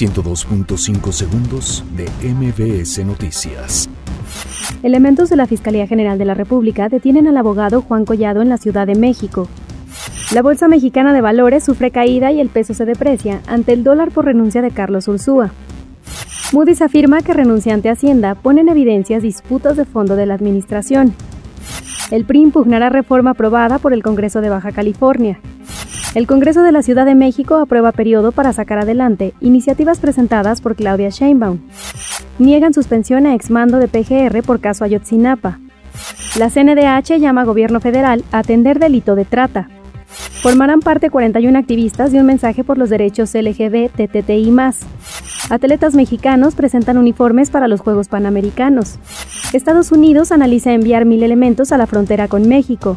102.5 segundos de MBS Noticias. Elementos de la Fiscalía General de la República detienen al abogado Juan Collado en la Ciudad de México. La Bolsa Mexicana de Valores sufre caída y el peso se deprecia ante el dólar por renuncia de Carlos Ursúa. Moody's afirma que renuncia ante Hacienda pone en evidencias disputas de fondo de la administración. El PRI impugnará reforma aprobada por el Congreso de Baja California. El Congreso de la Ciudad de México aprueba periodo para sacar adelante iniciativas presentadas por Claudia Sheinbaum. Niegan suspensión a exmando de PGR por caso Ayotzinapa. La CNDH llama a gobierno federal a atender delito de trata. Formarán parte 41 activistas de un mensaje por los derechos LGBT, TTI+. Atletas mexicanos presentan uniformes para los Juegos Panamericanos. Estados Unidos analiza enviar mil elementos a la frontera con México.